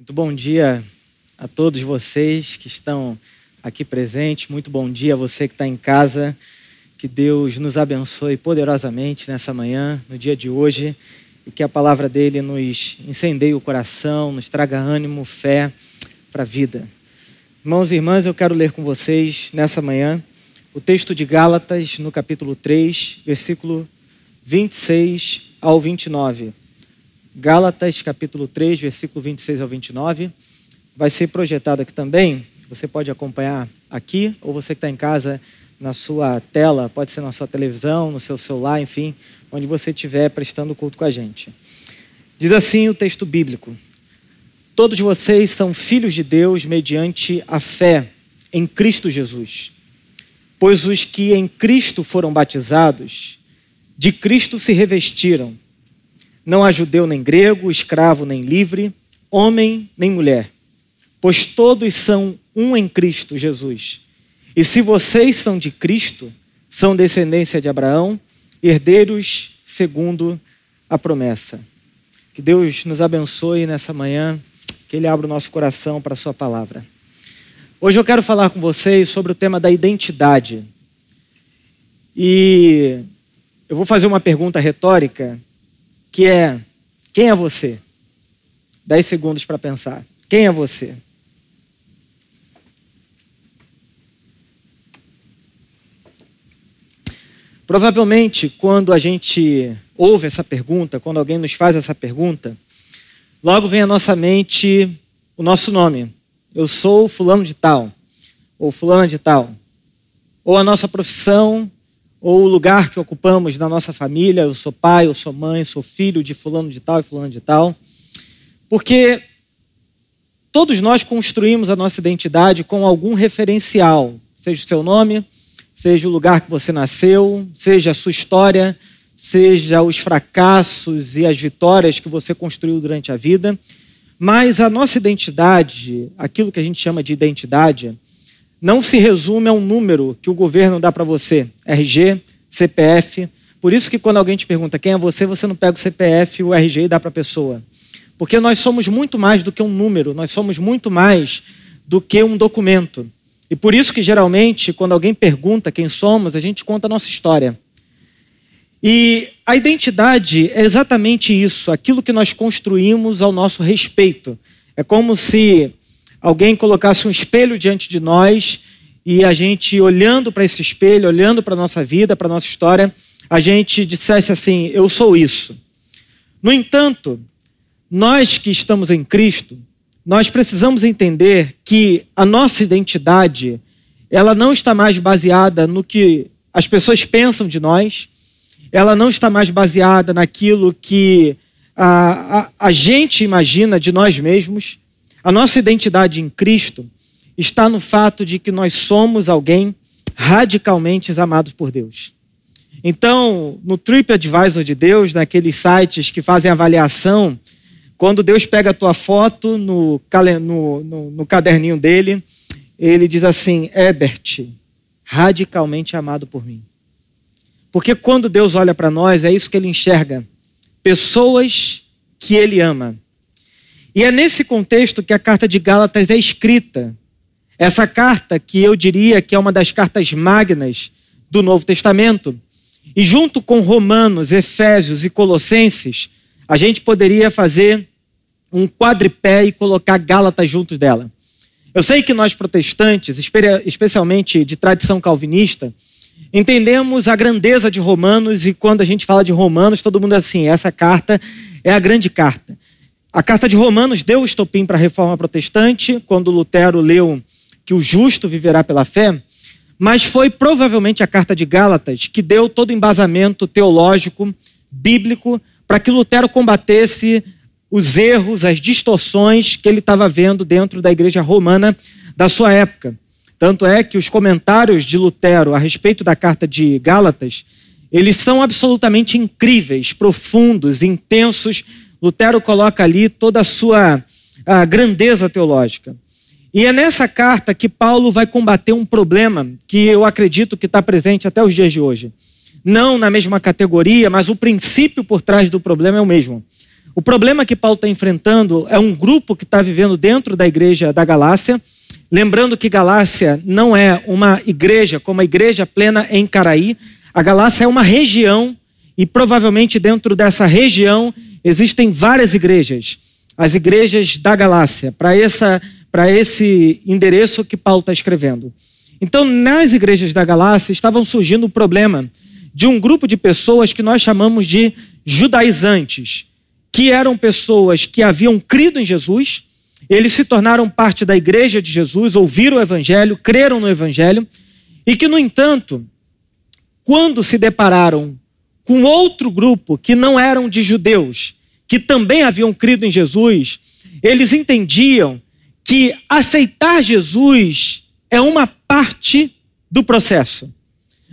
Muito bom dia a todos vocês que estão aqui presentes. Muito bom dia a você que está em casa. Que Deus nos abençoe poderosamente nessa manhã, no dia de hoje, e que a palavra dele nos incendeie o coração, nos traga ânimo, fé para a vida. Irmãos e irmãs, eu quero ler com vocês nessa manhã o texto de Gálatas, no capítulo 3, versículo 26 ao 29. Gálatas, capítulo 3, versículo 26 ao 29. Vai ser projetado aqui também. Você pode acompanhar aqui, ou você que está em casa, na sua tela, pode ser na sua televisão, no seu celular, enfim, onde você estiver prestando culto com a gente. Diz assim o texto bíblico: Todos vocês são filhos de Deus mediante a fé em Cristo Jesus. Pois os que em Cristo foram batizados, de Cristo se revestiram não há judeu nem grego, escravo nem livre, homem nem mulher, pois todos são um em Cristo Jesus. E se vocês são de Cristo, são descendência de Abraão, herdeiros segundo a promessa. Que Deus nos abençoe nessa manhã, que Ele abra o nosso coração para a Sua palavra. Hoje eu quero falar com vocês sobre o tema da identidade. E eu vou fazer uma pergunta retórica que é: quem é você? Dez segundos para pensar. Quem é você? Provavelmente, quando a gente ouve essa pergunta, quando alguém nos faz essa pergunta, logo vem à nossa mente o nosso nome. Eu sou fulano de tal, ou fulana de tal. Ou a nossa profissão, ou o lugar que ocupamos na nossa família, eu sou pai, eu sou mãe, sou filho de fulano de tal e fulano de tal. Porque todos nós construímos a nossa identidade com algum referencial, seja o seu nome, seja o lugar que você nasceu, seja a sua história, seja os fracassos e as vitórias que você construiu durante a vida. Mas a nossa identidade, aquilo que a gente chama de identidade, não se resume a um número que o governo dá para você, RG, CPF. Por isso que quando alguém te pergunta quem é você, você não pega o CPF, o RG e dá para a pessoa. Porque nós somos muito mais do que um número, nós somos muito mais do que um documento. E por isso que geralmente, quando alguém pergunta quem somos, a gente conta a nossa história. E a identidade é exatamente isso, aquilo que nós construímos ao nosso respeito. É como se alguém colocasse um espelho diante de nós e a gente, olhando para esse espelho, olhando para a nossa vida, para a nossa história, a gente dissesse assim: Eu sou isso. No entanto, nós que estamos em Cristo, nós precisamos entender que a nossa identidade, ela não está mais baseada no que as pessoas pensam de nós, ela não está mais baseada naquilo que a, a, a gente imagina de nós mesmos, a nossa identidade em Cristo está no fato de que nós somos alguém radicalmente amados por Deus. Então, no TripAdvisor de Deus, naqueles sites que fazem avaliação, quando Deus pega a tua foto no, no, no, no caderninho dele, ele diz assim: Ebert, radicalmente amado por mim. Porque quando Deus olha para nós, é isso que ele enxerga: pessoas que ele ama. E é nesse contexto que a carta de Gálatas é escrita. Essa carta que eu diria que é uma das cartas magnas do Novo Testamento. E junto com Romanos, Efésios e Colossenses, a gente poderia fazer um quadripé e colocar Gálatas junto dela. Eu sei que nós protestantes, especialmente de tradição calvinista, entendemos a grandeza de Romanos e quando a gente fala de Romanos, todo mundo é assim, essa carta é a grande carta. A carta de Romanos deu o estopim para a reforma protestante, quando Lutero leu que o justo viverá pela fé, mas foi provavelmente a carta de Gálatas que deu todo o embasamento teológico, bíblico, para que Lutero combatesse os erros, as distorções que ele estava vendo dentro da igreja romana da sua época. Tanto é que os comentários de Lutero a respeito da carta de Gálatas, eles são absolutamente incríveis, profundos, intensos, Lutero coloca ali toda a sua a grandeza teológica. E é nessa carta que Paulo vai combater um problema que eu acredito que está presente até os dias de hoje. Não na mesma categoria, mas o princípio por trás do problema é o mesmo. O problema que Paulo está enfrentando é um grupo que está vivendo dentro da igreja da Galácia. Lembrando que Galácia não é uma igreja como a igreja plena em Caraí. A Galácia é uma região e provavelmente dentro dessa região existem várias igrejas. As igrejas da Galácia, para essa para esse endereço que Paulo está escrevendo. Então, nas igrejas da Galácia estavam surgindo o problema de um grupo de pessoas que nós chamamos de judaizantes, que eram pessoas que haviam crido em Jesus, eles se tornaram parte da igreja de Jesus, ouviram o evangelho, creram no evangelho, e que, no entanto, quando se depararam com outro grupo que não eram de judeus, que também haviam crido em Jesus, eles entendiam que aceitar Jesus é uma parte do processo.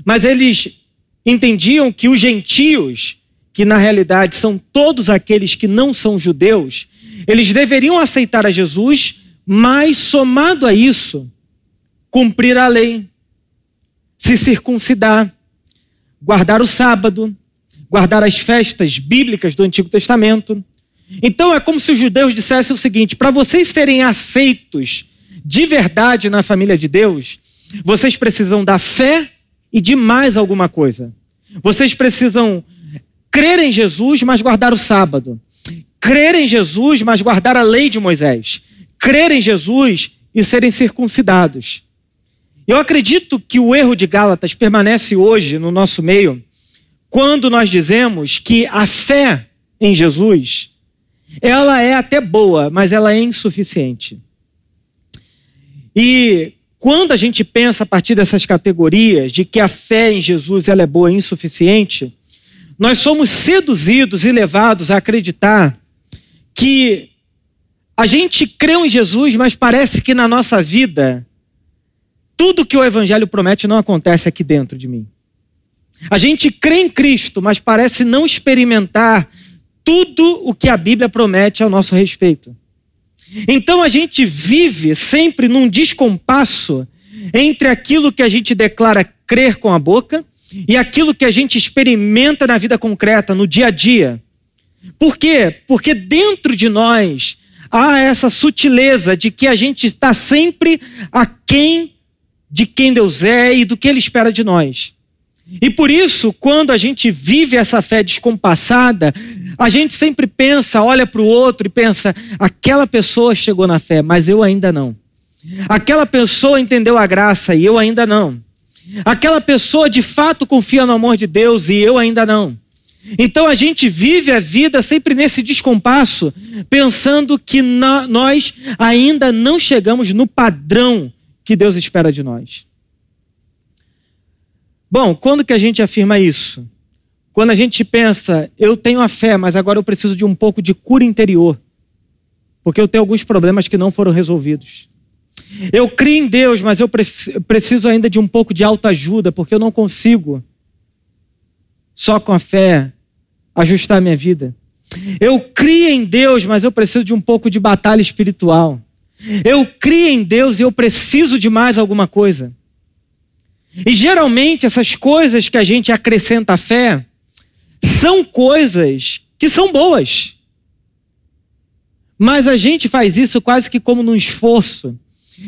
Mas eles entendiam que os gentios, que na realidade são todos aqueles que não são judeus, eles deveriam aceitar a Jesus, mas somado a isso, cumprir a lei, se circuncidar, guardar o sábado, guardar as festas bíblicas do Antigo Testamento. Então é como se os judeus dissessem o seguinte: para vocês serem aceitos de verdade na família de Deus, vocês precisam da fé e de mais alguma coisa. Vocês precisam crer em Jesus, mas guardar o sábado. Crer em Jesus, mas guardar a lei de Moisés. Crer em Jesus e serem circuncidados. Eu acredito que o erro de Gálatas permanece hoje no nosso meio quando nós dizemos que a fé em Jesus, ela é até boa, mas ela é insuficiente. E quando a gente pensa a partir dessas categorias de que a fé em Jesus ela é boa e insuficiente, nós somos seduzidos e levados a acreditar que a gente creu em Jesus, mas parece que na nossa vida tudo que o evangelho promete não acontece aqui dentro de mim. A gente crê em Cristo, mas parece não experimentar tudo o que a Bíblia promete ao nosso respeito. Então a gente vive sempre num descompasso entre aquilo que a gente declara crer com a boca e aquilo que a gente experimenta na vida concreta, no dia a dia. Por quê? Porque dentro de nós há essa sutileza de que a gente está sempre aquém de quem Deus é e do que Ele espera de nós. E por isso, quando a gente vive essa fé descompassada, a gente sempre pensa, olha para o outro e pensa: aquela pessoa chegou na fé, mas eu ainda não. Aquela pessoa entendeu a graça e eu ainda não. Aquela pessoa de fato confia no amor de Deus e eu ainda não. Então a gente vive a vida sempre nesse descompasso, pensando que nós ainda não chegamos no padrão que Deus espera de nós. Bom, quando que a gente afirma isso? Quando a gente pensa, eu tenho a fé, mas agora eu preciso de um pouco de cura interior. Porque eu tenho alguns problemas que não foram resolvidos. Eu creio em Deus, mas eu preciso ainda de um pouco de autoajuda, porque eu não consigo, só com a fé, ajustar a minha vida. Eu creio em Deus, mas eu preciso de um pouco de batalha espiritual. Eu creio em Deus e eu preciso de mais alguma coisa. E geralmente essas coisas que a gente acrescenta à fé são coisas que são boas. Mas a gente faz isso quase que como num esforço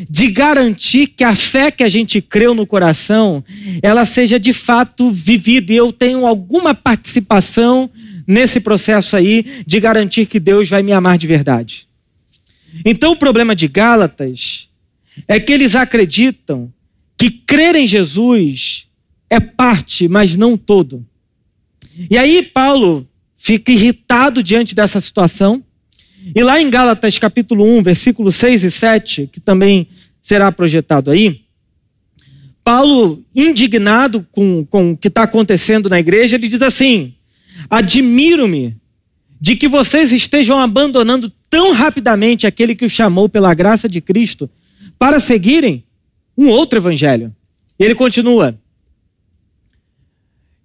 de garantir que a fé que a gente creu no coração, ela seja de fato vivida. E eu tenho alguma participação nesse processo aí de garantir que Deus vai me amar de verdade. Então o problema de Gálatas é que eles acreditam que crer em Jesus é parte, mas não todo. E aí Paulo fica irritado diante dessa situação. E lá em Gálatas capítulo 1, versículos 6 e 7, que também será projetado aí, Paulo, indignado com, com o que está acontecendo na igreja, ele diz assim: Admiro-me de que vocês estejam abandonando tão rapidamente aquele que os chamou pela graça de Cristo para seguirem um outro evangelho. Ele continua: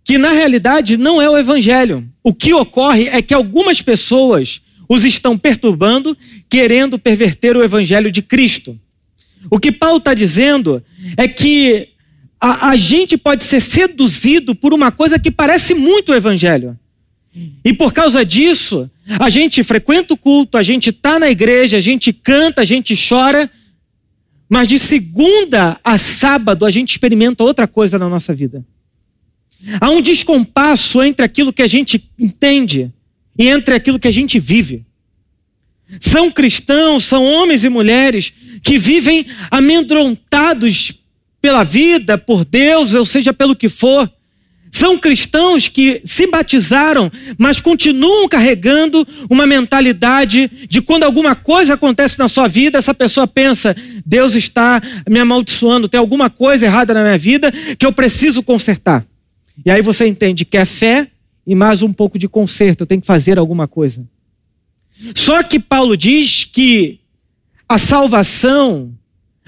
que na realidade não é o evangelho. O que ocorre é que algumas pessoas os estão perturbando, querendo perverter o evangelho de Cristo. O que Paulo está dizendo é que a, a gente pode ser seduzido por uma coisa que parece muito o evangelho. E por causa disso, a gente frequenta o culto, a gente está na igreja, a gente canta, a gente chora, mas de segunda a sábado a gente experimenta outra coisa na nossa vida. Há um descompasso entre aquilo que a gente entende e entre aquilo que a gente vive. São cristãos, são homens e mulheres que vivem amedrontados pela vida, por Deus, ou seja, pelo que for. São cristãos que se batizaram, mas continuam carregando uma mentalidade de quando alguma coisa acontece na sua vida, essa pessoa pensa: Deus está me amaldiçoando, tem alguma coisa errada na minha vida que eu preciso consertar. E aí você entende que é fé e mais um pouco de conserto, eu tenho que fazer alguma coisa. Só que Paulo diz que a salvação,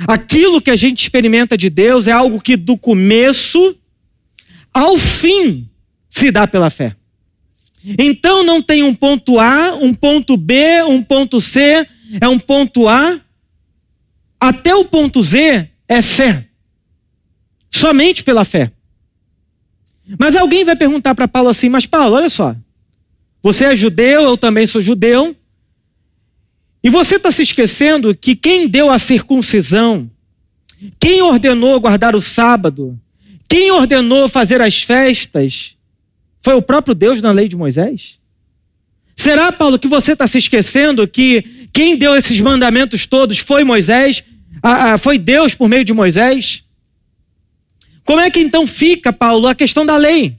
aquilo que a gente experimenta de Deus, é algo que do começo ao fim se dá pela fé. Então não tem um ponto A, um ponto B, um ponto C, é um ponto A até o ponto Z é fé. Somente pela fé. Mas alguém vai perguntar para Paulo assim: Mas Paulo, olha só. Você é judeu, eu também sou judeu. E você está se esquecendo que quem deu a circuncisão, quem ordenou guardar o sábado, quem ordenou fazer as festas, foi o próprio Deus na lei de Moisés? Será, Paulo, que você está se esquecendo que quem deu esses mandamentos todos foi Moisés, foi Deus por meio de Moisés? Como é que então fica, Paulo, a questão da lei?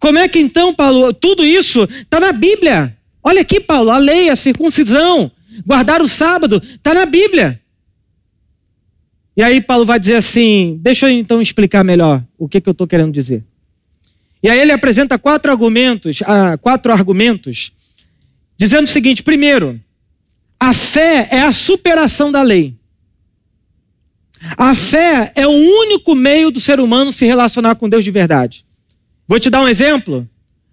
Como é que então, Paulo, tudo isso está na Bíblia? Olha aqui, Paulo, a lei, a circuncisão, guardar o sábado, está na Bíblia. E aí Paulo vai dizer assim: deixa eu então explicar melhor o que, que eu estou querendo dizer. E aí ele apresenta quatro argumentos, ah, quatro argumentos, dizendo o seguinte: primeiro, a fé é a superação da lei. A fé é o único meio do ser humano se relacionar com Deus de verdade. Vou te dar um exemplo.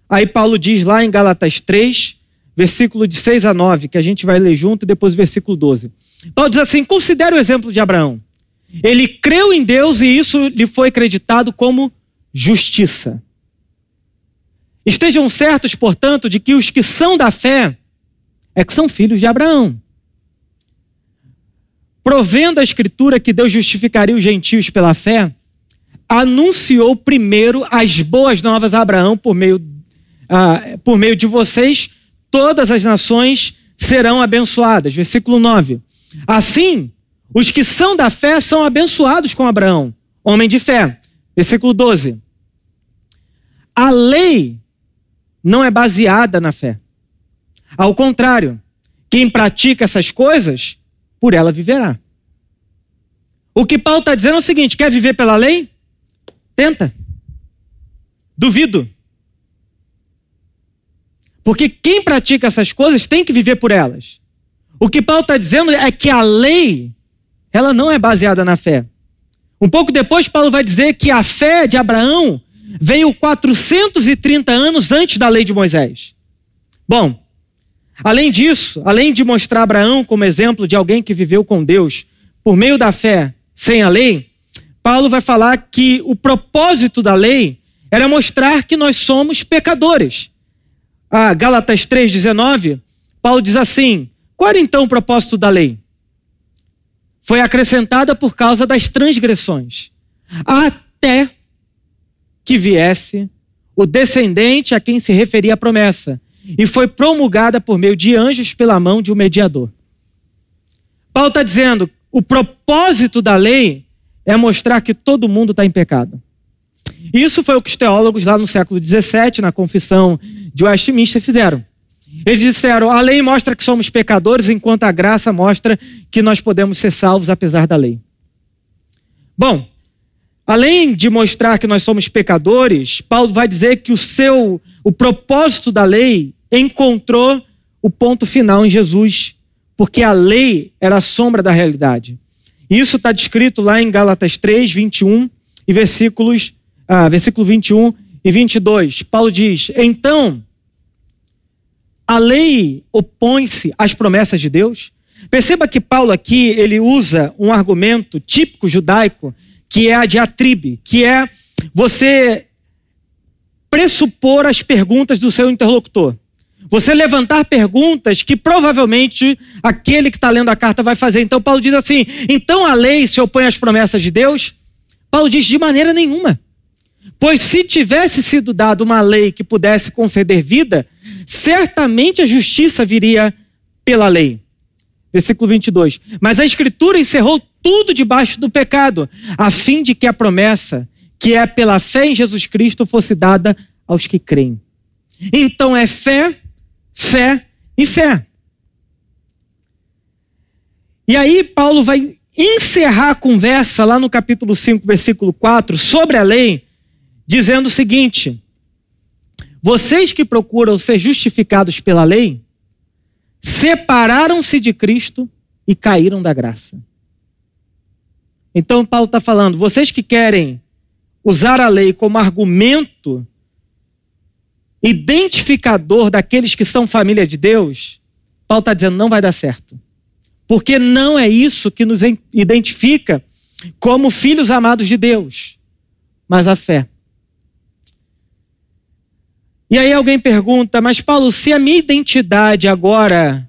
Aí Paulo diz lá em Galatas 3, versículo de 6 a 9, que a gente vai ler junto, e depois o versículo 12. Paulo diz assim: considere o exemplo de Abraão. Ele creu em Deus e isso lhe foi acreditado como justiça. Estejam certos, portanto, de que os que são da fé é que são filhos de Abraão provendo a Escritura que Deus justificaria os gentios pela fé, anunciou primeiro as boas novas a Abraão por meio, ah, por meio de vocês, todas as nações serão abençoadas. Versículo 9. Assim, os que são da fé são abençoados com Abraão, homem de fé. Versículo 12. A lei não é baseada na fé. Ao contrário, quem pratica essas coisas por ela viverá. O que Paulo está dizendo é o seguinte: quer viver pela lei? Tenta. Duvido. Porque quem pratica essas coisas tem que viver por elas. O que Paulo está dizendo é que a lei, ela não é baseada na fé. Um pouco depois, Paulo vai dizer que a fé de Abraão veio 430 anos antes da lei de Moisés. Bom, Além disso, além de mostrar Abraão como exemplo de alguém que viveu com Deus por meio da fé sem a lei, Paulo vai falar que o propósito da lei era mostrar que nós somos pecadores. A Gálatas 3,19, Paulo diz assim: qual era então o propósito da lei? Foi acrescentada por causa das transgressões, até que viesse o descendente a quem se referia a promessa e foi promulgada por meio de anjos pela mão de um mediador. Paulo está dizendo: o propósito da lei é mostrar que todo mundo está em pecado. Isso foi o que os teólogos lá no século XVII, na confissão de Westminster, fizeram. Eles disseram: a lei mostra que somos pecadores, enquanto a graça mostra que nós podemos ser salvos apesar da lei. Bom, além de mostrar que nós somos pecadores, Paulo vai dizer que o seu, o propósito da lei encontrou o ponto final em Jesus, porque a lei era a sombra da realidade. Isso está descrito lá em Gálatas 3, 21 e versículos, ah, versículo 21 e 22. Paulo diz: Então, a lei opõe-se às promessas de Deus? Perceba que Paulo aqui ele usa um argumento típico judaico, que é a diatribe, que é você pressupor as perguntas do seu interlocutor. Você levantar perguntas que provavelmente aquele que está lendo a carta vai fazer. Então, Paulo diz assim: então a lei se opõe às promessas de Deus? Paulo diz: de maneira nenhuma. Pois se tivesse sido dada uma lei que pudesse conceder vida, certamente a justiça viria pela lei. Versículo 22. Mas a Escritura encerrou tudo debaixo do pecado, a fim de que a promessa, que é pela fé em Jesus Cristo, fosse dada aos que creem. Então é fé, fé e fé. E aí Paulo vai encerrar a conversa lá no capítulo 5, versículo 4, sobre a lei, dizendo o seguinte: Vocês que procuram ser justificados pela lei, separaram-se de Cristo e caíram da graça. Então, Paulo está falando: vocês que querem usar a lei como argumento identificador daqueles que são família de Deus, Paulo está dizendo: não vai dar certo. Porque não é isso que nos identifica como filhos amados de Deus, mas a fé. E aí alguém pergunta, mas Paulo, se a minha identidade agora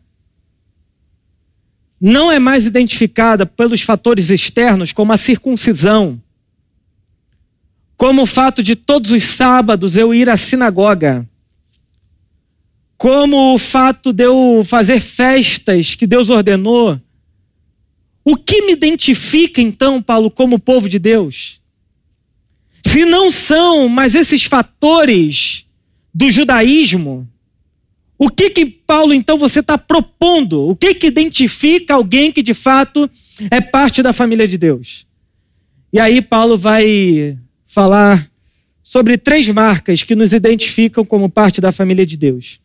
não é mais identificada pelos fatores externos, como a circuncisão, como o fato de todos os sábados eu ir à sinagoga, como o fato de eu fazer festas que Deus ordenou. O que me identifica então, Paulo, como povo de Deus? Se não são, mas esses fatores do judaísmo, o que que Paulo então você está propondo? O que que identifica alguém que de fato é parte da família de Deus? E aí Paulo vai falar sobre três marcas que nos identificam como parte da família de Deus.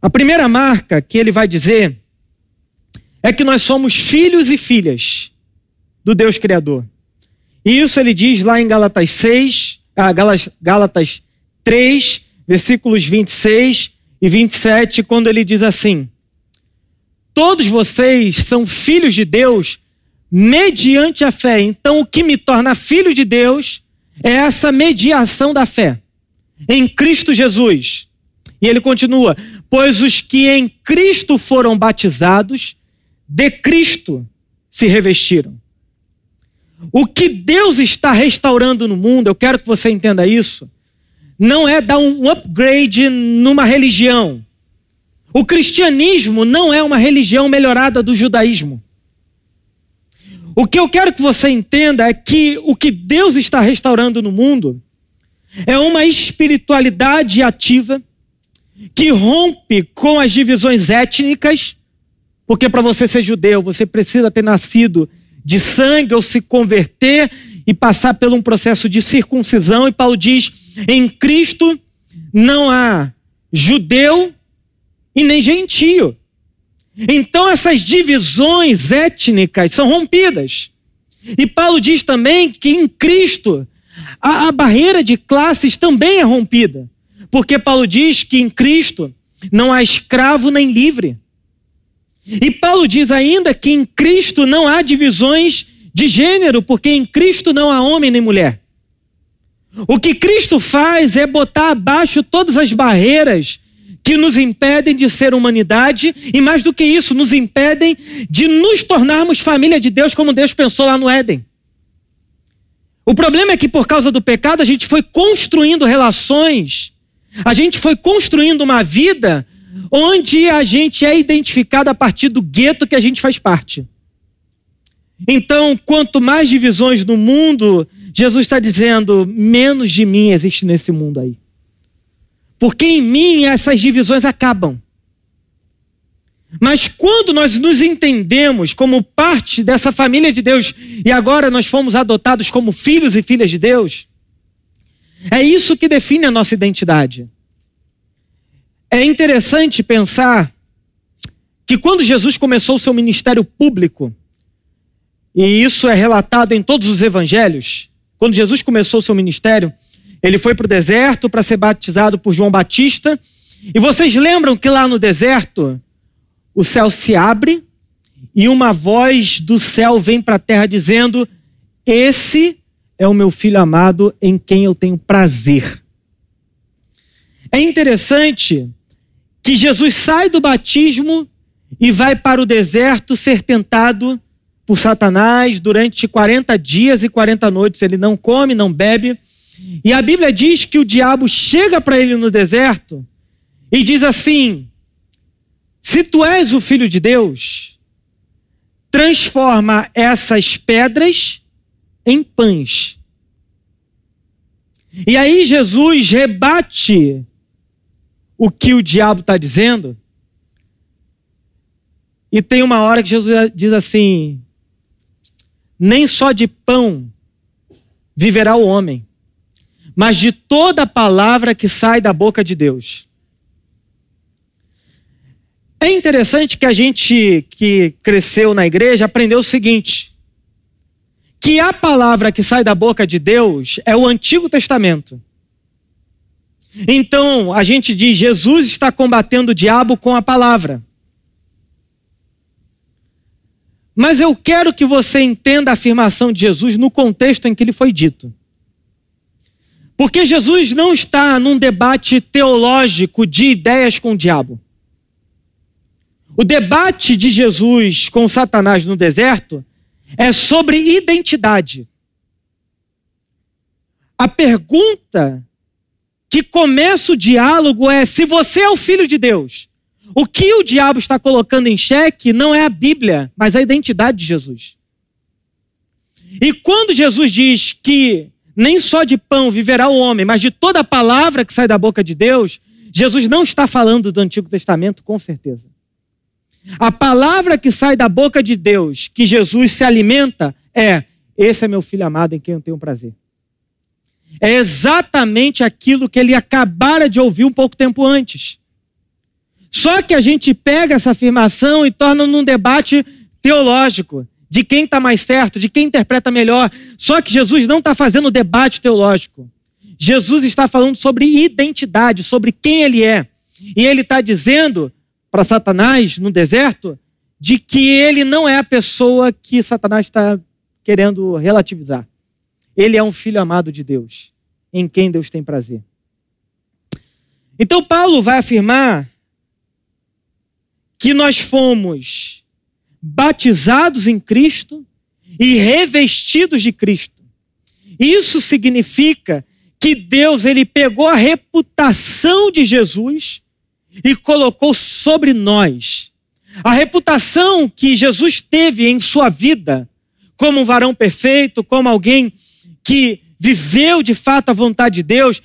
A primeira marca que ele vai dizer é que nós somos filhos e filhas do Deus Criador. E isso ele diz lá em Gálatas 6, ah, Gálatas 3, versículos 26 e 27, quando ele diz assim: Todos vocês são filhos de Deus mediante a fé. Então, o que me torna filho de Deus é essa mediação da fé em Cristo Jesus. E ele continua: Pois os que em Cristo foram batizados, de Cristo se revestiram. O que Deus está restaurando no mundo, eu quero que você entenda isso, não é dar um upgrade numa religião. O cristianismo não é uma religião melhorada do judaísmo. O que eu quero que você entenda é que o que Deus está restaurando no mundo é uma espiritualidade ativa que rompe com as divisões étnicas, porque para você ser judeu, você precisa ter nascido de sangue ou se converter e passar por um processo de circuncisão. E Paulo diz: em Cristo não há judeu e nem gentio. Então essas divisões étnicas são rompidas. E Paulo diz também que em Cristo a, a barreira de classes também é rompida. Porque Paulo diz que em Cristo não há escravo nem livre. E Paulo diz ainda que em Cristo não há divisões de gênero, porque em Cristo não há homem nem mulher. O que Cristo faz é botar abaixo todas as barreiras que nos impedem de ser humanidade e, mais do que isso, nos impedem de nos tornarmos família de Deus como Deus pensou lá no Éden. O problema é que, por causa do pecado, a gente foi construindo relações, a gente foi construindo uma vida onde a gente é identificado a partir do gueto que a gente faz parte. Então, quanto mais divisões no mundo, Jesus está dizendo: menos de mim existe nesse mundo aí. Porque em mim essas divisões acabam. Mas quando nós nos entendemos como parte dessa família de Deus e agora nós fomos adotados como filhos e filhas de Deus, é isso que define a nossa identidade. É interessante pensar que quando Jesus começou o seu ministério público, e isso é relatado em todos os evangelhos, quando Jesus começou o seu ministério, ele foi para o deserto para ser batizado por João Batista. E vocês lembram que lá no deserto, o céu se abre e uma voz do céu vem para a terra dizendo: Esse é o meu filho amado em quem eu tenho prazer. É interessante que Jesus sai do batismo e vai para o deserto ser tentado por Satanás durante 40 dias e 40 noites. Ele não come, não bebe. E a Bíblia diz que o diabo chega para ele no deserto e diz assim: Se tu és o filho de Deus, transforma essas pedras em pães. E aí Jesus rebate o que o diabo está dizendo. E tem uma hora que Jesus diz assim: nem só de pão viverá o homem, mas de toda palavra que sai da boca de Deus. É interessante que a gente que cresceu na igreja aprendeu o seguinte: que a palavra que sai da boca de Deus é o Antigo Testamento. Então, a gente diz: Jesus está combatendo o diabo com a palavra. Mas eu quero que você entenda a afirmação de Jesus no contexto em que ele foi dito. Porque Jesus não está num debate teológico de ideias com o diabo. O debate de Jesus com Satanás no deserto é sobre identidade. A pergunta que começa o diálogo é: se você é o filho de Deus, o que o diabo está colocando em xeque não é a Bíblia, mas a identidade de Jesus. E quando Jesus diz que nem só de pão viverá o homem, mas de toda a palavra que sai da boca de Deus, Jesus não está falando do Antigo Testamento, com certeza. A palavra que sai da boca de Deus, que Jesus se alimenta, é: Esse é meu filho amado em quem eu tenho prazer. É exatamente aquilo que ele acabara de ouvir um pouco tempo antes. Só que a gente pega essa afirmação e torna num debate teológico de quem está mais certo, de quem interpreta melhor. Só que Jesus não está fazendo debate teológico. Jesus está falando sobre identidade, sobre quem ele é. E ele está dizendo para Satanás no deserto de que ele não é a pessoa que Satanás está querendo relativizar. Ele é um filho amado de Deus, em quem Deus tem prazer. Então, Paulo vai afirmar que nós fomos batizados em Cristo e revestidos de Cristo. Isso significa que Deus ele pegou a reputação de Jesus e colocou sobre nós. A reputação que Jesus teve em sua vida, como um varão perfeito, como alguém que viveu de fato a vontade de Deus,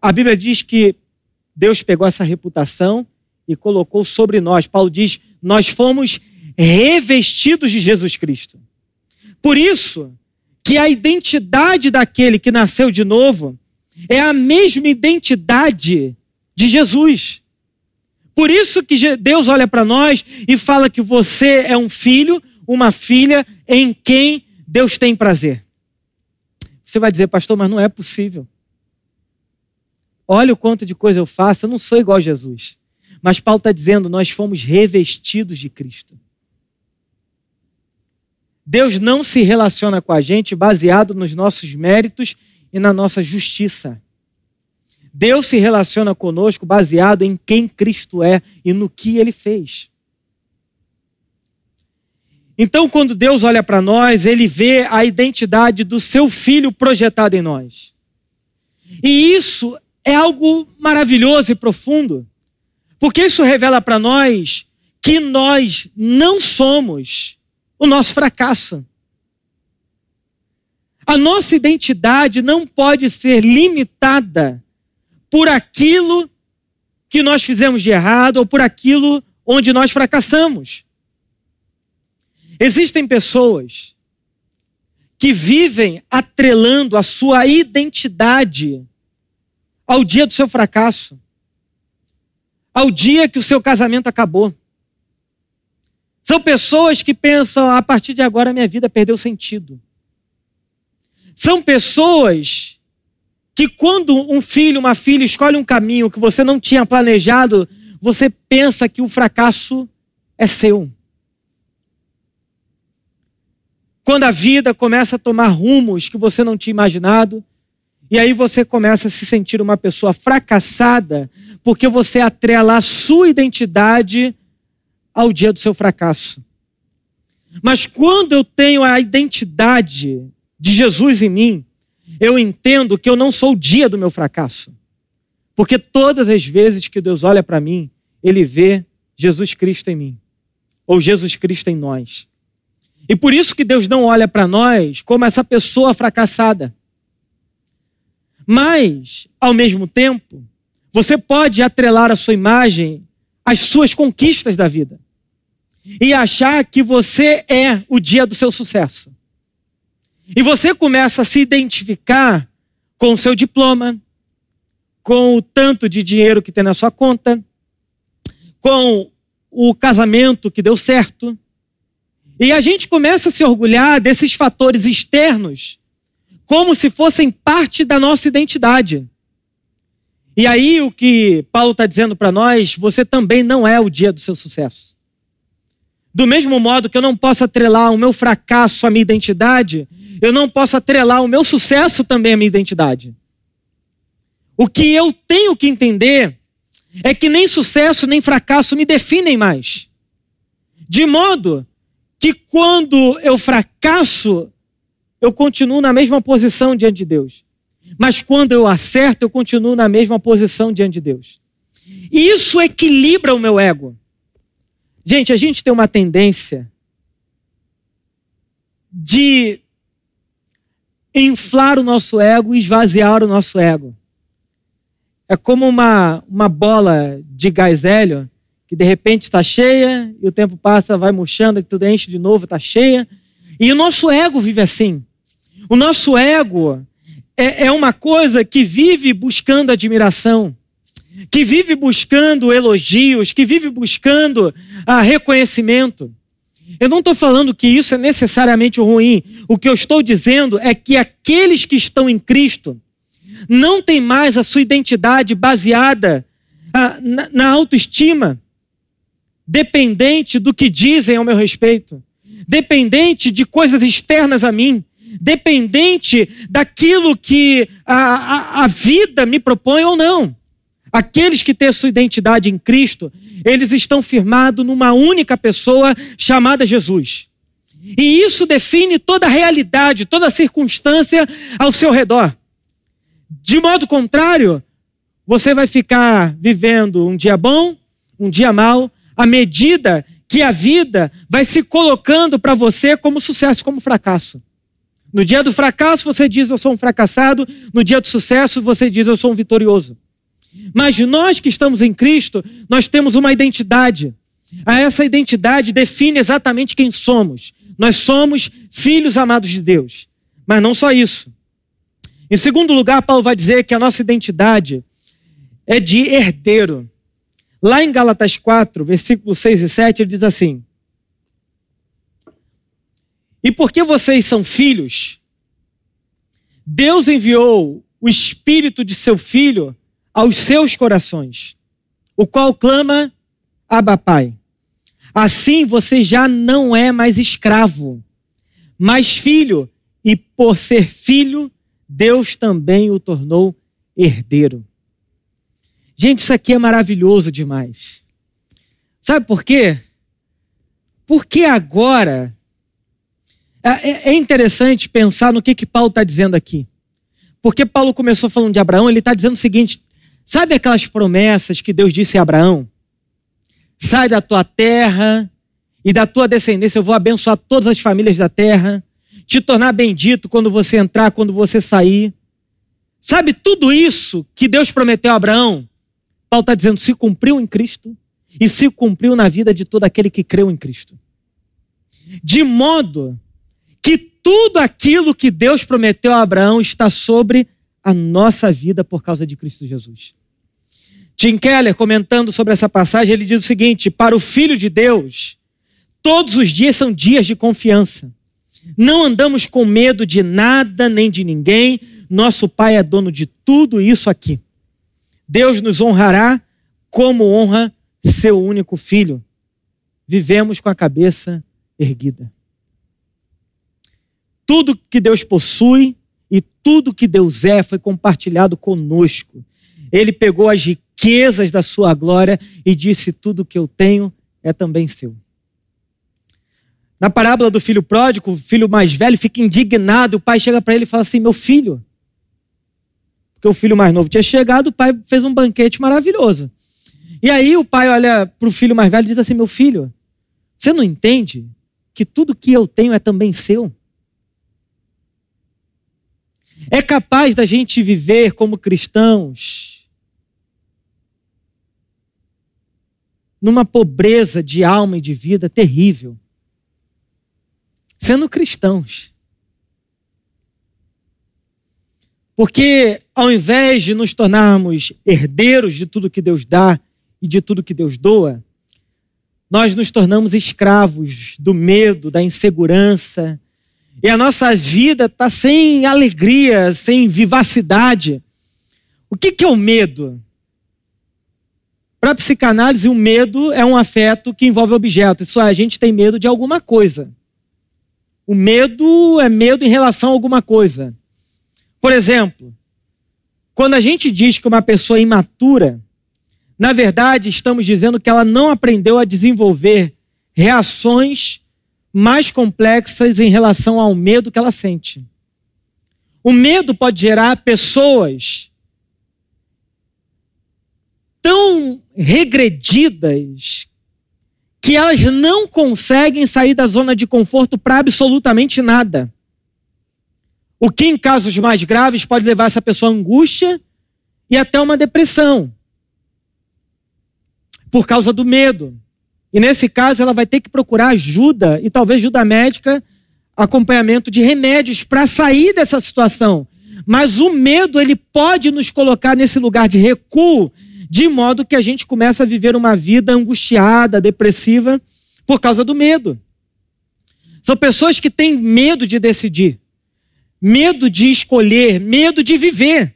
a Bíblia diz que Deus pegou essa reputação e colocou sobre nós. Paulo diz: nós fomos revestidos de Jesus Cristo. Por isso que a identidade daquele que nasceu de novo é a mesma identidade de Jesus. Por isso que Deus olha para nós e fala que você é um filho, uma filha em quem Deus tem prazer. Você vai dizer, pastor, mas não é possível. Olha o quanto de coisa eu faço, eu não sou igual a Jesus. Mas Paulo está dizendo, nós fomos revestidos de Cristo. Deus não se relaciona com a gente baseado nos nossos méritos e na nossa justiça. Deus se relaciona conosco baseado em quem Cristo é e no que ele fez. Então, quando Deus olha para nós, ele vê a identidade do seu filho projetado em nós. E isso é algo maravilhoso e profundo, porque isso revela para nós que nós não somos o nosso fracasso. A nossa identidade não pode ser limitada por aquilo que nós fizemos de errado ou por aquilo onde nós fracassamos. Existem pessoas que vivem atrelando a sua identidade ao dia do seu fracasso, ao dia que o seu casamento acabou. São pessoas que pensam, a partir de agora minha vida perdeu sentido. São pessoas que quando um filho, uma filha escolhe um caminho que você não tinha planejado, você pensa que o fracasso é seu. Quando a vida começa a tomar rumos que você não tinha imaginado, E aí você começa a se sentir uma pessoa fracassada porque você atrela a sua identidade ao dia do seu fracasso. Mas quando eu tenho a identidade de Jesus em mim, eu entendo que eu não sou o dia do meu fracasso. Porque todas as vezes que Deus olha para mim, ele vê Jesus Cristo em mim, ou Jesus Cristo em nós. E por isso que Deus não olha para nós como essa pessoa fracassada. Mas, ao mesmo tempo, você pode atrelar a sua imagem às suas conquistas da vida e achar que você é o dia do seu sucesso. E você começa a se identificar com o seu diploma, com o tanto de dinheiro que tem na sua conta, com o casamento que deu certo. E a gente começa a se orgulhar desses fatores externos como se fossem parte da nossa identidade. E aí o que Paulo está dizendo para nós, você também não é o dia do seu sucesso. Do mesmo modo que eu não posso atrelar o meu fracasso à minha identidade, eu não posso atrelar o meu sucesso também à minha identidade. O que eu tenho que entender é que nem sucesso nem fracasso me definem mais. De modo que quando eu fracasso, eu continuo na mesma posição diante de Deus. Mas quando eu acerto, eu continuo na mesma posição diante de Deus. E isso equilibra o meu ego. Gente, a gente tem uma tendência de inflar o nosso ego e esvaziar o nosso ego. É como uma, uma bola de gás hélio que de repente está cheia e o tempo passa, vai murchando e tudo enche de novo, está cheia. E o nosso ego vive assim. O nosso ego é, é uma coisa que vive buscando admiração, que vive buscando elogios, que vive buscando ah, reconhecimento. Eu não estou falando que isso é necessariamente ruim. O que eu estou dizendo é que aqueles que estão em Cristo não têm mais a sua identidade baseada ah, na, na autoestima, dependente do que dizem ao meu respeito, dependente de coisas externas a mim, dependente daquilo que a, a, a vida me propõe ou não. Aqueles que têm sua identidade em Cristo, eles estão firmados numa única pessoa chamada Jesus. E isso define toda a realidade, toda a circunstância ao seu redor. De modo contrário, você vai ficar vivendo um dia bom, um dia mal, à medida que a vida vai se colocando para você como sucesso, como fracasso. No dia do fracasso, você diz eu sou um fracassado. No dia do sucesso, você diz eu sou um vitorioso. Mas nós que estamos em Cristo, nós temos uma identidade. Essa identidade define exatamente quem somos. Nós somos filhos amados de Deus. Mas não só isso. Em segundo lugar, Paulo vai dizer que a nossa identidade é de herdeiro. Lá em Gálatas 4, versículos 6 e 7, ele diz assim: e porque vocês são filhos, Deus enviou o espírito de seu filho aos seus corações, o qual clama: Abba, Pai. Assim você já não é mais escravo, mas filho, e por ser filho, Deus também o tornou herdeiro. Gente, isso aqui é maravilhoso demais. Sabe por quê? Porque agora é, é, é interessante pensar no que, que Paulo está dizendo aqui. Porque Paulo começou falando de Abraão, ele está dizendo o seguinte: sabe aquelas promessas que Deus disse a Abraão? Sai da tua terra e da tua descendência, eu vou abençoar todas as famílias da terra, te tornar bendito quando você entrar, quando você sair. Sabe tudo isso que Deus prometeu a Abraão? Paulo está dizendo: se cumpriu em Cristo e se cumpriu na vida de todo aquele que creu em Cristo. De modo tudo aquilo que Deus prometeu a Abraão está sobre a nossa vida por causa de Cristo Jesus. Tim Keller, comentando sobre essa passagem, ele diz o seguinte: para o Filho de Deus, todos os dias são dias de confiança. Não andamos com medo de nada nem de ninguém. Nosso Pai é dono de tudo isso aqui. Deus nos honrará como honra seu único filho. Vivemos com a cabeça erguida. Tudo que Deus possui e tudo que Deus é foi compartilhado conosco. Ele pegou as riquezas da sua glória e disse: Tudo que eu tenho é também seu. Na parábola do filho pródigo, o filho mais velho fica indignado, o pai chega para ele e fala assim: Meu filho. Porque o filho mais novo tinha chegado, o pai fez um banquete maravilhoso. E aí o pai olha para o filho mais velho e diz assim: Meu filho, você não entende que tudo que eu tenho é também seu? É capaz da gente viver como cristãos numa pobreza de alma e de vida terrível, sendo cristãos. Porque ao invés de nos tornarmos herdeiros de tudo que Deus dá e de tudo que Deus doa, nós nos tornamos escravos do medo, da insegurança, e a nossa vida está sem alegria, sem vivacidade. O que, que é o medo? Para a psicanálise, o medo é um afeto que envolve objeto. Isso é, a gente tem medo de alguma coisa. O medo é medo em relação a alguma coisa. Por exemplo, quando a gente diz que uma pessoa é imatura, na verdade, estamos dizendo que ela não aprendeu a desenvolver reações mais complexas em relação ao medo que ela sente. O medo pode gerar pessoas tão regredidas que elas não conseguem sair da zona de conforto para absolutamente nada. O que, em casos mais graves, pode levar essa pessoa a angústia e até uma depressão. Por causa do medo. E nesse caso, ela vai ter que procurar ajuda e talvez ajuda médica, acompanhamento de remédios para sair dessa situação. Mas o medo, ele pode nos colocar nesse lugar de recuo, de modo que a gente começa a viver uma vida angustiada, depressiva, por causa do medo. São pessoas que têm medo de decidir, medo de escolher, medo de viver.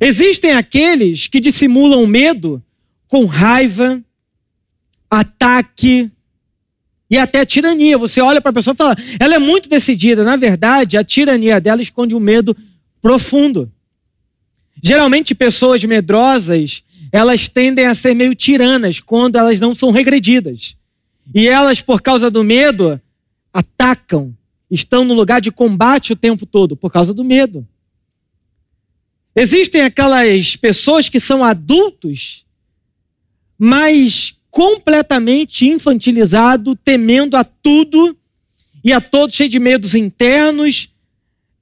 Existem aqueles que dissimulam medo com raiva, ataque e até tirania. Você olha para a pessoa e fala, ela é muito decidida. Na verdade, a tirania dela esconde um medo profundo. Geralmente, pessoas medrosas, elas tendem a ser meio tiranas quando elas não são regredidas. E elas, por causa do medo, atacam, estão no lugar de combate o tempo todo, por causa do medo. Existem aquelas pessoas que são adultos, mas completamente infantilizado, temendo a tudo e a todos, cheio de medos internos,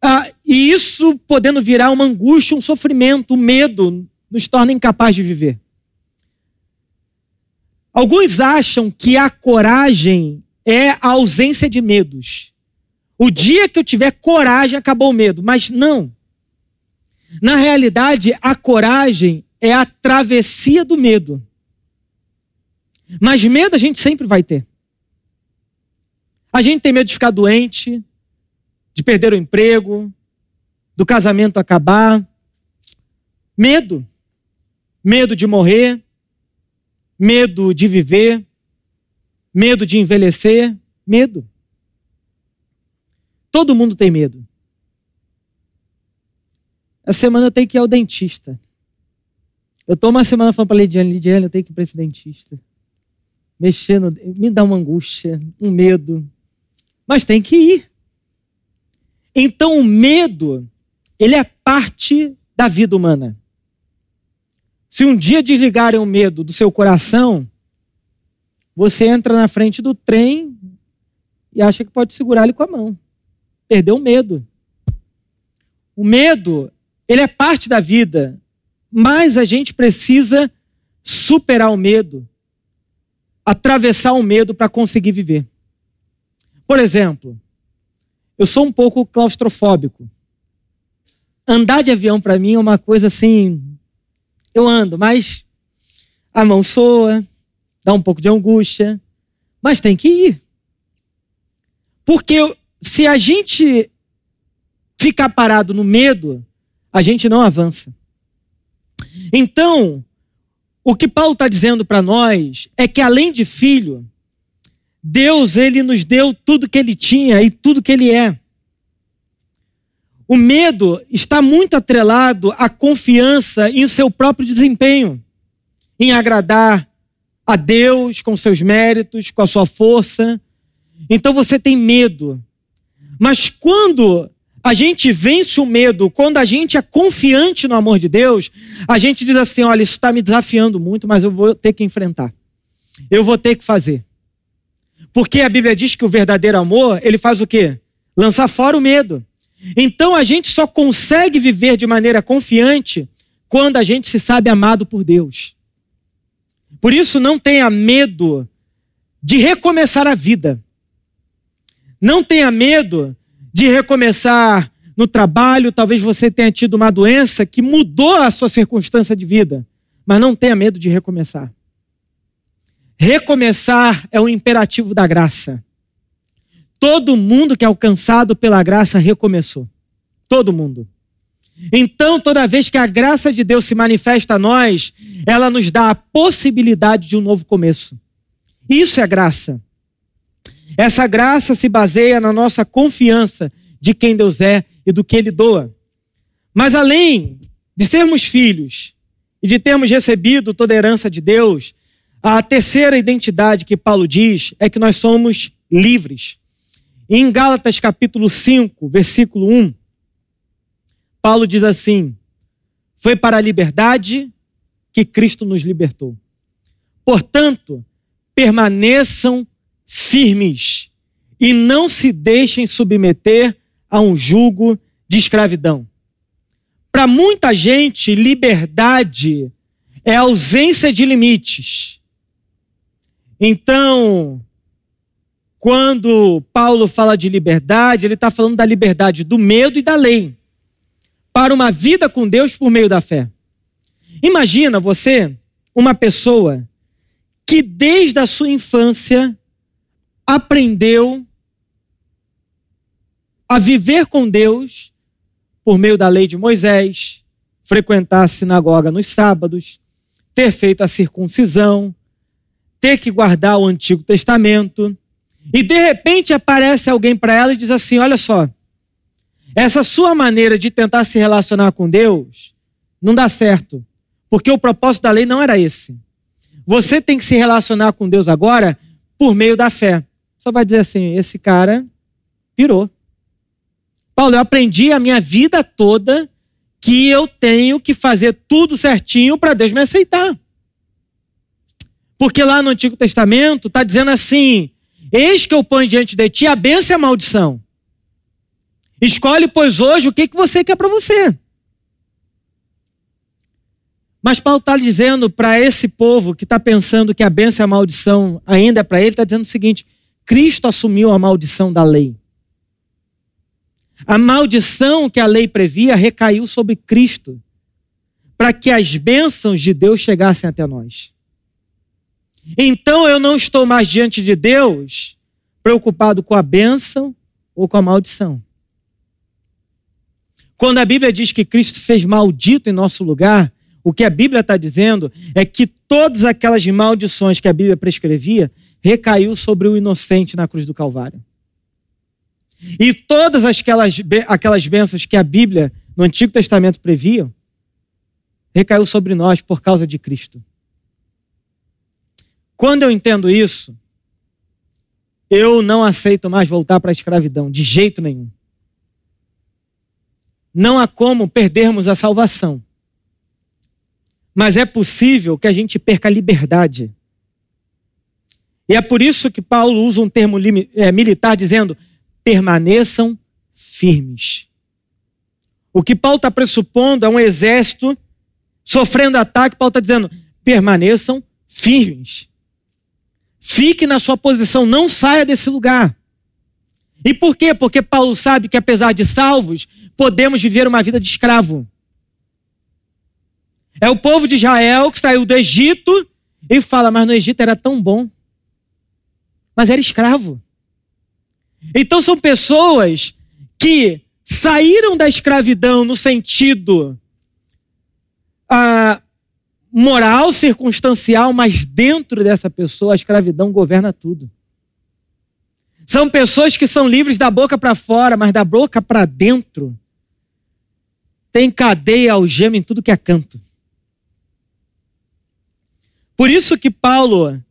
ah, e isso podendo virar uma angústia, um sofrimento, um medo, nos torna incapazes de viver. Alguns acham que a coragem é a ausência de medos. O dia que eu tiver coragem, acabou o medo. Mas não. Na realidade, a coragem é a travessia do medo. Mas medo a gente sempre vai ter. A gente tem medo de ficar doente, de perder o emprego, do casamento acabar. Medo. Medo de morrer. Medo de viver. Medo de envelhecer. Medo. Todo mundo tem medo. Essa semana eu tenho que ir ao dentista. Eu estou uma semana falando para a Lidiane, Lidiane, eu tenho que ir para esse dentista mexendo, me dá uma angústia, um medo. Mas tem que ir. Então o medo, ele é parte da vida humana. Se um dia desligarem o medo do seu coração, você entra na frente do trem e acha que pode segurar ele com a mão. Perdeu o medo. O medo, ele é parte da vida, mas a gente precisa superar o medo atravessar o medo para conseguir viver. Por exemplo, eu sou um pouco claustrofóbico. Andar de avião para mim é uma coisa assim. Eu ando, mas a mão soa, dá um pouco de angústia, mas tem que ir. Porque se a gente ficar parado no medo, a gente não avança. Então, o que Paulo está dizendo para nós é que além de filho, Deus ele nos deu tudo que ele tinha e tudo que ele é. o medo está muito atrelado à confiança em seu próprio desempenho, em agradar a Deus com seus méritos, com a sua força. Então você tem medo. Mas quando a gente vence o medo, quando a gente é confiante no amor de Deus, a gente diz assim: olha, isso está me desafiando muito, mas eu vou ter que enfrentar. Eu vou ter que fazer. Porque a Bíblia diz que o verdadeiro amor, ele faz o quê? Lançar fora o medo. Então a gente só consegue viver de maneira confiante quando a gente se sabe amado por Deus. Por isso, não tenha medo de recomeçar a vida. Não tenha medo de recomeçar no trabalho. Talvez você tenha tido uma doença que mudou a sua circunstância de vida. Mas não tenha medo de recomeçar. Recomeçar é um imperativo da graça. Todo mundo que é alcançado pela graça recomeçou. Todo mundo. Então, toda vez que a graça de Deus se manifesta a nós, ela nos dá a possibilidade de um novo começo. Isso é graça. Essa graça se baseia na nossa confiança de quem Deus é e do que Ele doa. Mas além de sermos filhos e de termos recebido toda a herança de Deus, a terceira identidade que Paulo diz é que nós somos livres. Em Gálatas capítulo 5, versículo 1, Paulo diz assim: Foi para a liberdade que Cristo nos libertou. Portanto, permaneçam firmes e não se deixem submeter a um jugo de escravidão. Para muita gente, liberdade é ausência de limites. Então, quando Paulo fala de liberdade, ele está falando da liberdade do medo e da lei para uma vida com Deus por meio da fé. Imagina você, uma pessoa que desde a sua infância aprendeu a viver com Deus por meio da lei de Moisés, frequentar a sinagoga nos sábados, ter feito a circuncisão, ter que guardar o Antigo Testamento, e de repente aparece alguém para ela e diz assim: Olha só, essa sua maneira de tentar se relacionar com Deus não dá certo, porque o propósito da lei não era esse. Você tem que se relacionar com Deus agora por meio da fé. Só vai dizer assim: esse cara pirou. Paulo, eu aprendi a minha vida toda que eu tenho que fazer tudo certinho para Deus me aceitar. Porque lá no Antigo Testamento está dizendo assim: Eis que eu ponho diante de ti a bênção e a maldição. Escolhe, pois, hoje o que, que você quer para você. Mas Paulo está dizendo para esse povo que está pensando que a bênção e a maldição ainda é para ele, está dizendo o seguinte: Cristo assumiu a maldição da lei. A maldição que a lei previa recaiu sobre Cristo, para que as bênçãos de Deus chegassem até nós. Então eu não estou mais diante de Deus preocupado com a bênção ou com a maldição. Quando a Bíblia diz que Cristo fez maldito em nosso lugar, o que a Bíblia está dizendo é que todas aquelas maldições que a Bíblia prescrevia recaiu sobre o inocente na cruz do Calvário. E todas aquelas, aquelas bênçãos que a Bíblia no Antigo Testamento previa, recaiu sobre nós por causa de Cristo. Quando eu entendo isso, eu não aceito mais voltar para a escravidão, de jeito nenhum não há como perdermos a salvação. Mas é possível que a gente perca a liberdade. E é por isso que Paulo usa um termo é, militar dizendo: permaneçam firmes. O que Paulo está pressupondo é um exército sofrendo ataque. Paulo está dizendo: permaneçam firmes. Fique na sua posição, não saia desse lugar. E por quê? Porque Paulo sabe que apesar de salvos, podemos viver uma vida de escravo. É o povo de Israel que saiu do Egito e fala, mas no Egito era tão bom. Mas era escravo. Então são pessoas que saíram da escravidão no sentido ah, moral, circunstancial, mas dentro dessa pessoa a escravidão governa tudo. São pessoas que são livres da boca para fora, mas da boca para dentro tem cadeia, algema em tudo que é canto. Por isso que Paulo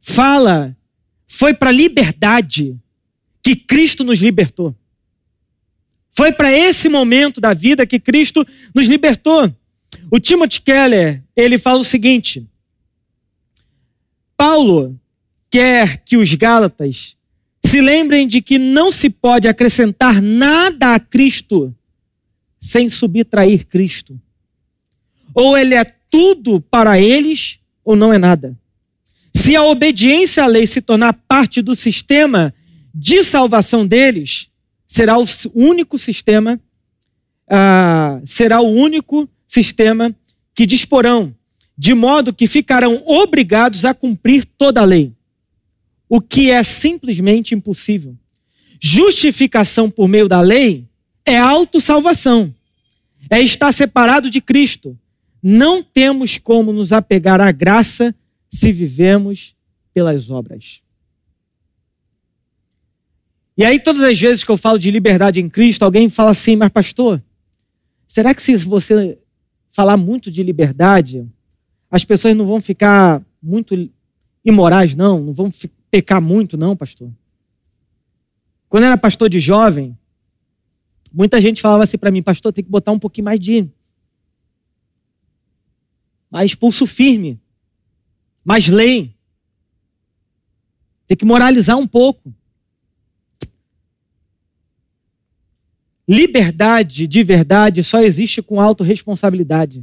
fala, foi para a liberdade que Cristo nos libertou. Foi para esse momento da vida que Cristo nos libertou. O Timothy Keller, ele fala o seguinte: Paulo quer que os Gálatas se lembrem de que não se pode acrescentar nada a Cristo sem subtrair Cristo. Ou ele é tudo para eles, ou não é nada. Se a obediência à lei se tornar parte do sistema de salvação deles, será o único sistema, ah, será o único sistema que disporão, de modo que ficarão obrigados a cumprir toda a lei, o que é simplesmente impossível. Justificação por meio da lei é autossalvação, é estar separado de Cristo. Não temos como nos apegar à graça se vivemos pelas obras. E aí, todas as vezes que eu falo de liberdade em Cristo, alguém fala assim, mas pastor, será que se você falar muito de liberdade, as pessoas não vão ficar muito imorais, não? Não vão pecar muito, não, pastor? Quando eu era pastor de jovem, muita gente falava assim para mim, pastor, tem que botar um pouquinho mais de. Mais pulso firme, mais lei. Tem que moralizar um pouco. Liberdade de verdade só existe com autorresponsabilidade.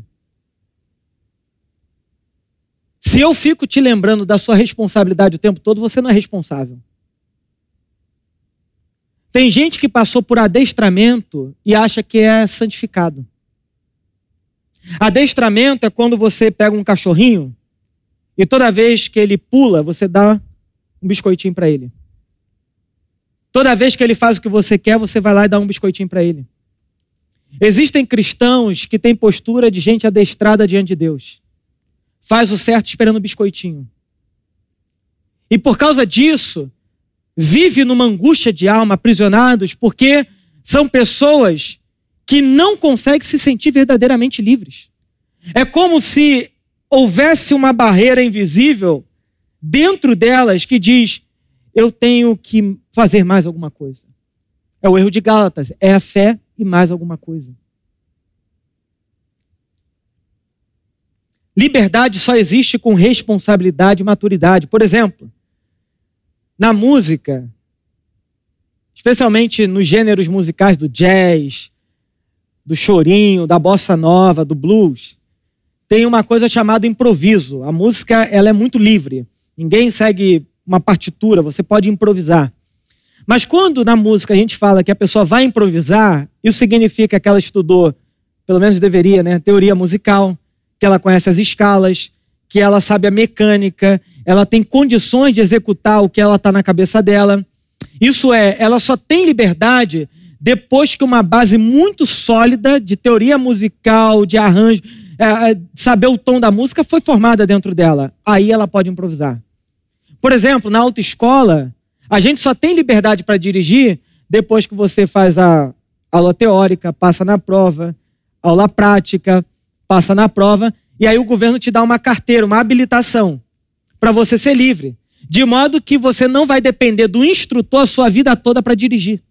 Se eu fico te lembrando da sua responsabilidade o tempo todo, você não é responsável. Tem gente que passou por adestramento e acha que é santificado. Adestramento é quando você pega um cachorrinho e toda vez que ele pula, você dá um biscoitinho para ele. Toda vez que ele faz o que você quer, você vai lá e dá um biscoitinho para ele. Existem cristãos que têm postura de gente adestrada diante de Deus. Faz o certo esperando o biscoitinho. E por causa disso, vive numa angústia de alma, aprisionados, porque são pessoas que não conseguem se sentir verdadeiramente livres. É como se houvesse uma barreira invisível dentro delas que diz: eu tenho que fazer mais alguma coisa. É o erro de Gálatas, é a fé e mais alguma coisa. Liberdade só existe com responsabilidade e maturidade. Por exemplo, na música, especialmente nos gêneros musicais do jazz, do chorinho, da bossa nova, do blues, tem uma coisa chamada improviso. A música ela é muito livre. Ninguém segue uma partitura, você pode improvisar. Mas quando na música a gente fala que a pessoa vai improvisar, isso significa que ela estudou, pelo menos deveria, né, teoria musical, que ela conhece as escalas, que ela sabe a mecânica, ela tem condições de executar o que ela está na cabeça dela. Isso é, ela só tem liberdade depois que uma base muito sólida de teoria musical, de arranjo, é, é saber o tom da música foi formada dentro dela. Aí ela pode improvisar. Por exemplo, na autoescola, a gente só tem liberdade para dirigir depois que você faz a aula teórica, passa na prova, aula prática, passa na prova, e aí o governo te dá uma carteira, uma habilitação para você ser livre, de modo que você não vai depender do instrutor a sua vida toda para dirigir.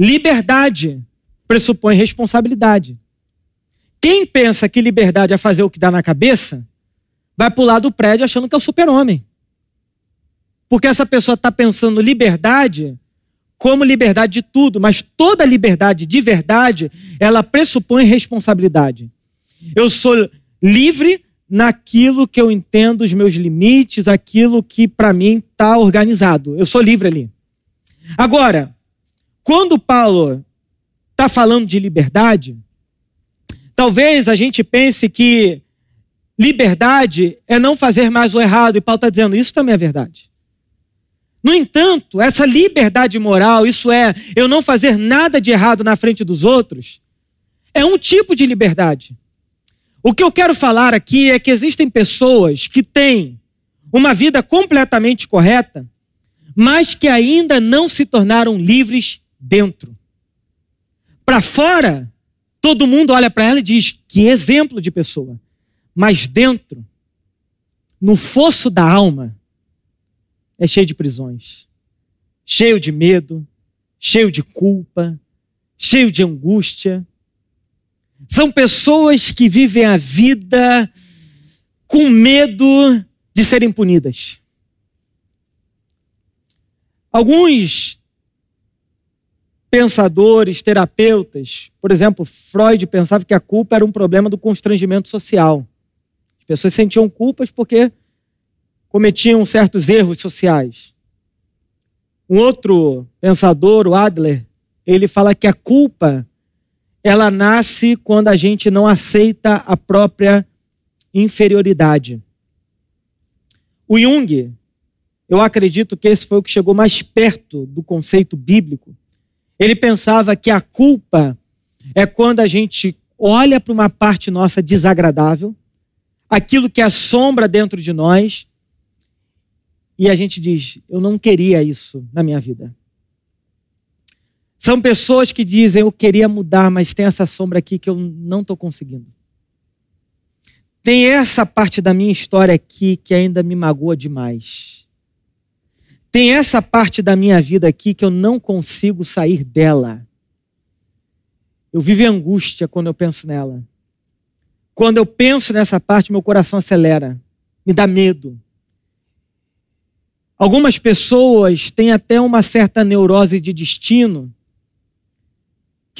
Liberdade pressupõe responsabilidade. Quem pensa que liberdade é fazer o que dá na cabeça, vai pular do prédio achando que é o super-homem. Porque essa pessoa está pensando liberdade como liberdade de tudo, mas toda liberdade de verdade, ela pressupõe responsabilidade. Eu sou livre naquilo que eu entendo os meus limites, aquilo que para mim está organizado. Eu sou livre ali. Agora, quando Paulo está falando de liberdade, talvez a gente pense que liberdade é não fazer mais o errado, e Paulo está dizendo isso também é verdade. No entanto, essa liberdade moral, isso é, eu não fazer nada de errado na frente dos outros, é um tipo de liberdade. O que eu quero falar aqui é que existem pessoas que têm uma vida completamente correta, mas que ainda não se tornaram livres dentro. Para fora, Todo mundo olha para ela e diz: que exemplo de pessoa. Mas dentro, no fosso da alma, é cheio de prisões, cheio de medo, cheio de culpa, cheio de angústia. São pessoas que vivem a vida com medo de serem punidas. Alguns pensadores, terapeutas, por exemplo, Freud pensava que a culpa era um problema do constrangimento social. As pessoas sentiam culpas porque cometiam certos erros sociais. Um outro pensador, o Adler, ele fala que a culpa ela nasce quando a gente não aceita a própria inferioridade. O Jung, eu acredito que esse foi o que chegou mais perto do conceito bíblico. Ele pensava que a culpa é quando a gente olha para uma parte nossa desagradável, aquilo que assombra dentro de nós, e a gente diz: Eu não queria isso na minha vida. São pessoas que dizem: Eu queria mudar, mas tem essa sombra aqui que eu não estou conseguindo. Tem essa parte da minha história aqui que ainda me magoa demais. Tem essa parte da minha vida aqui que eu não consigo sair dela. Eu vivo angústia quando eu penso nela. Quando eu penso nessa parte, meu coração acelera, me dá medo. Algumas pessoas têm até uma certa neurose de destino,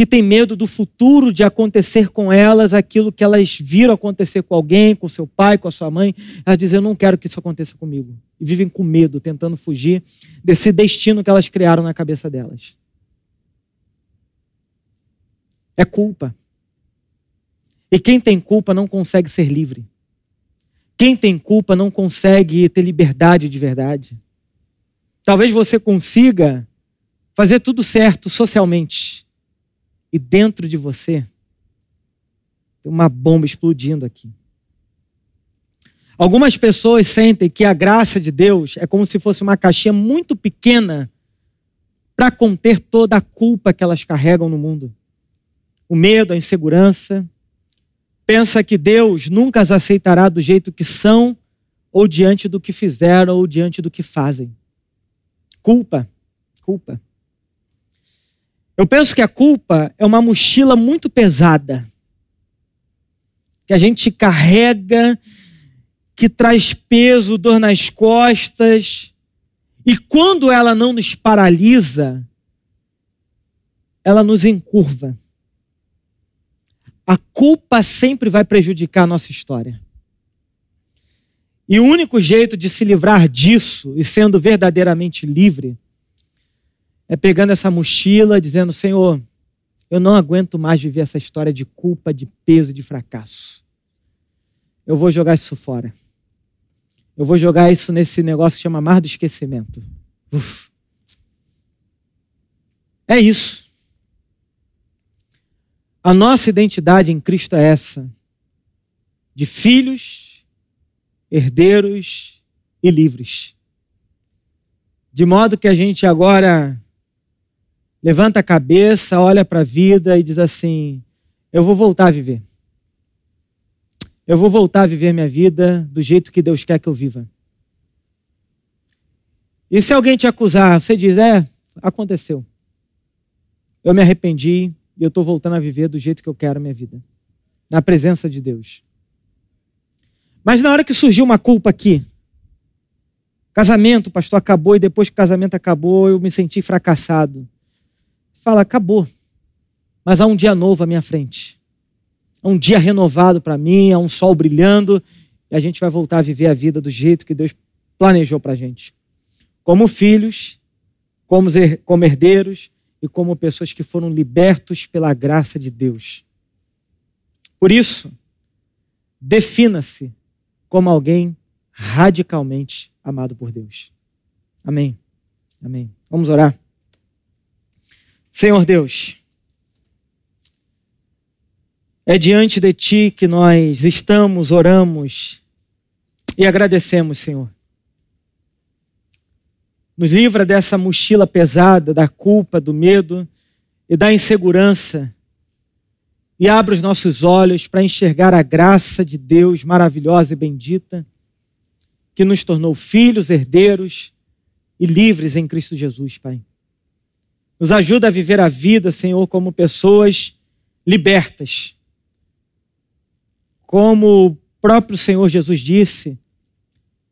que tem medo do futuro de acontecer com elas aquilo que elas viram acontecer com alguém, com seu pai, com a sua mãe. Elas dizem: Eu não quero que isso aconteça comigo. E vivem com medo, tentando fugir desse destino que elas criaram na cabeça delas. É culpa. E quem tem culpa não consegue ser livre. Quem tem culpa não consegue ter liberdade de verdade. Talvez você consiga fazer tudo certo socialmente. E dentro de você tem uma bomba explodindo aqui. Algumas pessoas sentem que a graça de Deus é como se fosse uma caixinha muito pequena para conter toda a culpa que elas carregam no mundo. O medo, a insegurança. Pensa que Deus nunca as aceitará do jeito que são, ou diante do que fizeram, ou diante do que fazem. Culpa, culpa. Eu penso que a culpa é uma mochila muito pesada, que a gente carrega, que traz peso, dor nas costas, e quando ela não nos paralisa, ela nos encurva. A culpa sempre vai prejudicar a nossa história. E o único jeito de se livrar disso e sendo verdadeiramente livre é pegando essa mochila, dizendo: Senhor, eu não aguento mais viver essa história de culpa, de peso, de fracasso. Eu vou jogar isso fora. Eu vou jogar isso nesse negócio que chama mar do esquecimento. Uf. É isso. A nossa identidade em Cristo é essa: de filhos herdeiros e livres. De modo que a gente agora levanta a cabeça, olha para a vida e diz assim: eu vou voltar a viver. Eu vou voltar a viver minha vida do jeito que Deus quer que eu viva. E se alguém te acusar, você diz: é, aconteceu. Eu me arrependi e eu estou voltando a viver do jeito que eu quero a minha vida. Na presença de Deus. Mas na hora que surgiu uma culpa aqui, casamento, pastor acabou e depois que o casamento acabou, eu me senti fracassado. Fala, acabou. Mas há um dia novo à minha frente. Há um dia renovado para mim, há um sol brilhando e a gente vai voltar a viver a vida do jeito que Deus planejou para a gente. Como filhos, como herdeiros e como pessoas que foram libertos pela graça de Deus. Por isso, defina-se como alguém radicalmente amado por Deus. Amém. Amém. Vamos orar. Senhor Deus, é diante de Ti que nós estamos, oramos e agradecemos, Senhor. Nos livra dessa mochila pesada, da culpa, do medo e da insegurança e abra os nossos olhos para enxergar a graça de Deus maravilhosa e bendita, que nos tornou filhos, herdeiros e livres em Cristo Jesus, Pai. Nos ajuda a viver a vida, Senhor, como pessoas libertas. Como o próprio Senhor Jesus disse,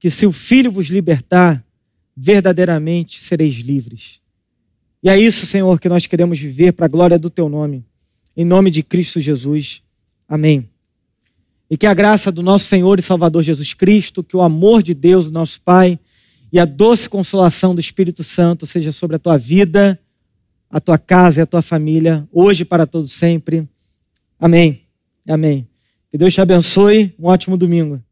que se o Filho vos libertar, verdadeiramente sereis livres. E é isso, Senhor, que nós queremos viver para a glória do Teu nome. Em nome de Cristo Jesus. Amém. E que a graça do nosso Senhor e Salvador Jesus Cristo, que o amor de Deus, nosso Pai, e a doce consolação do Espírito Santo seja sobre a tua vida, a tua casa e a tua família, hoje para todos sempre. Amém. Amém. Que Deus te abençoe. Um ótimo domingo.